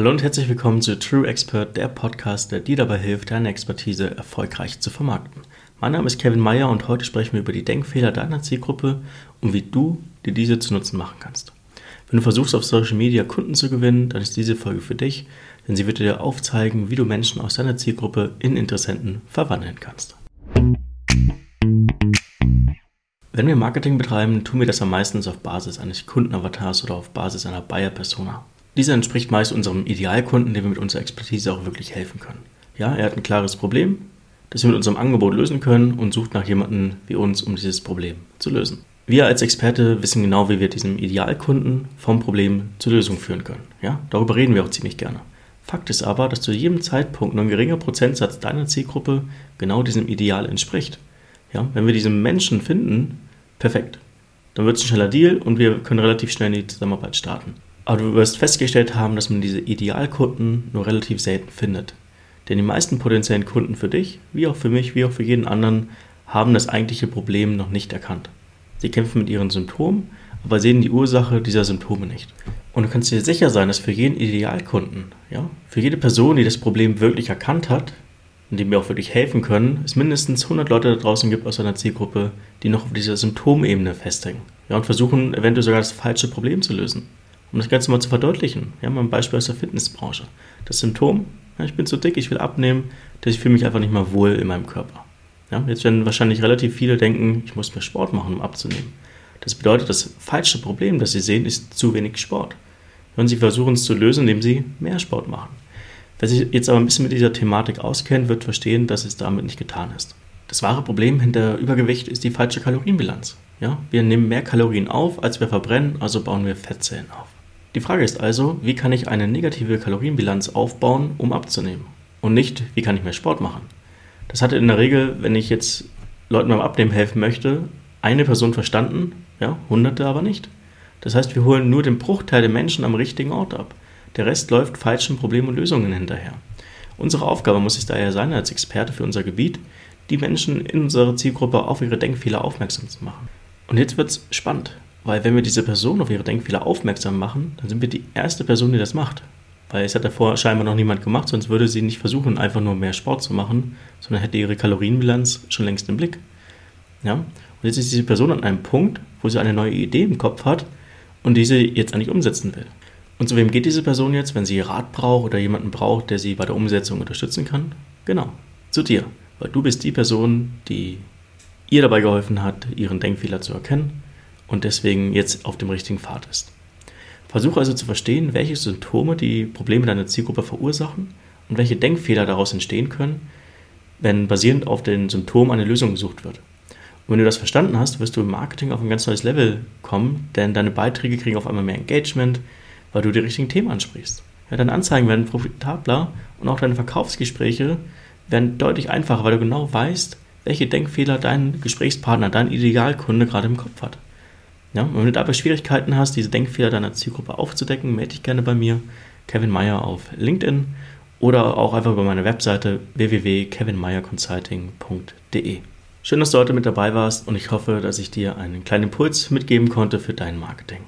Hallo und herzlich willkommen zu True Expert, der Podcast, der dir dabei hilft, deine Expertise erfolgreich zu vermarkten. Mein Name ist Kevin Meyer und heute sprechen wir über die Denkfehler deiner Zielgruppe und wie du dir diese zu Nutzen machen kannst. Wenn du versuchst, auf Social Media Kunden zu gewinnen, dann ist diese Folge für dich, denn sie wird dir aufzeigen, wie du Menschen aus deiner Zielgruppe in Interessenten verwandeln kannst. Wenn wir Marketing betreiben, tun wir das am meisten auf Basis eines Kundenavatars oder auf Basis einer Buyer-Persona. Dieser entspricht meist unserem Idealkunden, dem wir mit unserer Expertise auch wirklich helfen können. Ja, er hat ein klares Problem, das wir mit unserem Angebot lösen können und sucht nach jemandem wie uns, um dieses Problem zu lösen. Wir als Experte wissen genau, wie wir diesen Idealkunden vom Problem zur Lösung führen können. Ja, darüber reden wir auch ziemlich gerne. Fakt ist aber, dass zu jedem Zeitpunkt nur ein geringer Prozentsatz deiner Zielgruppe genau diesem Ideal entspricht. Ja, wenn wir diesen Menschen finden, perfekt. Dann wird es ein schneller Deal und wir können relativ schnell in die Zusammenarbeit starten. Aber du wirst festgestellt haben, dass man diese Idealkunden nur relativ selten findet. Denn die meisten potenziellen Kunden für dich, wie auch für mich, wie auch für jeden anderen, haben das eigentliche Problem noch nicht erkannt. Sie kämpfen mit ihren Symptomen, aber sehen die Ursache dieser Symptome nicht. Und du kannst dir sicher sein, dass für jeden Idealkunden, ja, für jede Person, die das Problem wirklich erkannt hat, und die mir auch wirklich helfen können, es mindestens 100 Leute da draußen gibt aus deiner Zielgruppe, die noch auf dieser Symptomebene festhängen. Ja, und versuchen eventuell sogar das falsche Problem zu lösen. Um das Ganze mal zu verdeutlichen, haben mal ein Beispiel aus der Fitnessbranche. Das Symptom, ja, ich bin zu dick, ich will abnehmen, ich fühle mich einfach nicht mal wohl in meinem Körper. Ja, jetzt werden wahrscheinlich relativ viele denken, ich muss mehr Sport machen, um abzunehmen. Das bedeutet, das falsche Problem, das sie sehen, ist zu wenig Sport. Und sie versuchen es zu lösen, indem sie mehr Sport machen. Wer sich jetzt aber ein bisschen mit dieser Thematik auskennt, wird verstehen, dass es damit nicht getan ist. Das wahre Problem hinter Übergewicht ist die falsche Kalorienbilanz. Ja, wir nehmen mehr Kalorien auf, als wir verbrennen, also bauen wir Fettzellen auf. Die Frage ist also, wie kann ich eine negative Kalorienbilanz aufbauen, um abzunehmen? Und nicht, wie kann ich mehr Sport machen? Das hatte in der Regel, wenn ich jetzt Leuten beim Abnehmen helfen möchte, eine Person verstanden, ja, hunderte aber nicht. Das heißt, wir holen nur den Bruchteil der Menschen am richtigen Ort ab. Der Rest läuft falschen Problemen und Lösungen hinterher. Unsere Aufgabe muss es daher sein, als Experte für unser Gebiet, die Menschen in unserer Zielgruppe auf ihre Denkfehler aufmerksam zu machen. Und jetzt wird es spannend, weil wenn wir diese Person auf ihre Denkfehler aufmerksam machen, dann sind wir die erste Person, die das macht. Weil es hat davor scheinbar noch niemand gemacht, sonst würde sie nicht versuchen, einfach nur mehr Sport zu machen, sondern hätte ihre Kalorienbilanz schon längst im Blick. Ja? Und jetzt ist diese Person an einem Punkt, wo sie eine neue Idee im Kopf hat und diese jetzt eigentlich umsetzen will. Und zu wem geht diese Person jetzt, wenn sie Rat braucht oder jemanden braucht, der sie bei der Umsetzung unterstützen kann? Genau, zu dir. Weil du bist die Person, die ihr dabei geholfen hat, ihren Denkfehler zu erkennen und deswegen jetzt auf dem richtigen Pfad ist. Versuche also zu verstehen, welche Symptome die Probleme deiner Zielgruppe verursachen und welche Denkfehler daraus entstehen können, wenn basierend auf den Symptomen eine Lösung gesucht wird. Und wenn du das verstanden hast, wirst du im Marketing auf ein ganz neues Level kommen, denn deine Beiträge kriegen auf einmal mehr Engagement, weil du die richtigen Themen ansprichst. Ja, deine Anzeigen werden profitabler und auch deine Verkaufsgespräche werden deutlich einfacher, weil du genau weißt, welche Denkfehler dein Gesprächspartner, dein Idealkunde gerade im Kopf hat. Ja, wenn du dabei Schwierigkeiten hast, diese Denkfehler deiner Zielgruppe aufzudecken, melde dich gerne bei mir, Kevin Meyer auf LinkedIn oder auch einfach über meine Webseite www.kevinmeyerconsulting.de. Schön, dass du heute mit dabei warst und ich hoffe, dass ich dir einen kleinen Impuls mitgeben konnte für dein Marketing.